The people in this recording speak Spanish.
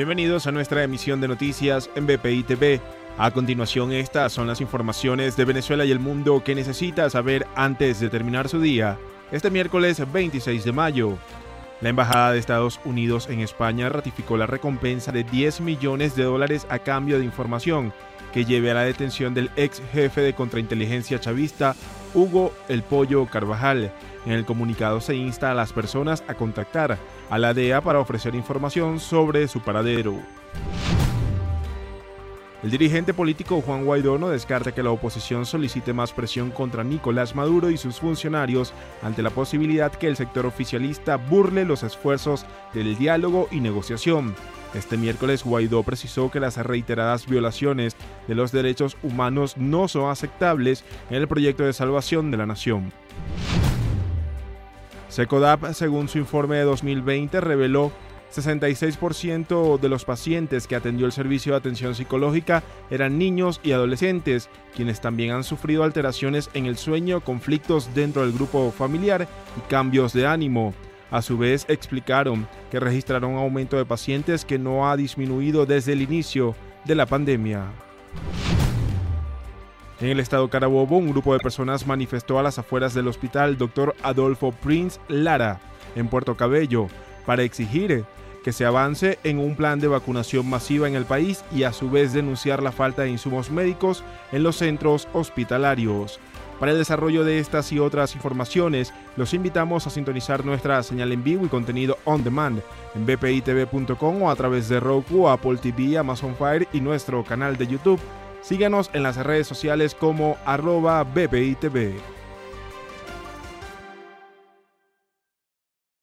Bienvenidos a nuestra emisión de noticias en BPI TV. A continuación, estas son las informaciones de Venezuela y el mundo que necesita saber antes de terminar su día. Este miércoles 26 de mayo, la Embajada de Estados Unidos en España ratificó la recompensa de 10 millones de dólares a cambio de información que lleve a la detención del ex jefe de contrainteligencia chavista Hugo El Pollo Carvajal. En el comunicado se insta a las personas a contactar a la DEA para ofrecer información sobre su paradero. El dirigente político Juan Guaidó no descarta que la oposición solicite más presión contra Nicolás Maduro y sus funcionarios ante la posibilidad que el sector oficialista burle los esfuerzos del diálogo y negociación. Este miércoles Guaidó precisó que las reiteradas violaciones de los derechos humanos no son aceptables en el proyecto de salvación de la nación. Secodap, según su informe de 2020, reveló 66% de los pacientes que atendió el servicio de atención psicológica eran niños y adolescentes, quienes también han sufrido alteraciones en el sueño, conflictos dentro del grupo familiar y cambios de ánimo. A su vez, explicaron que registraron un aumento de pacientes que no ha disminuido desde el inicio de la pandemia. En el estado Carabobo, un grupo de personas manifestó a las afueras del hospital Dr. Adolfo Prince Lara, en Puerto Cabello, para exigir que se avance en un plan de vacunación masiva en el país y a su vez denunciar la falta de insumos médicos en los centros hospitalarios. Para el desarrollo de estas y otras informaciones, los invitamos a sintonizar nuestra señal en vivo y contenido on demand en bpitv.com o a través de Roku, Apple TV, Amazon Fire y nuestro canal de YouTube. Síganos en las redes sociales como arroba bpitv.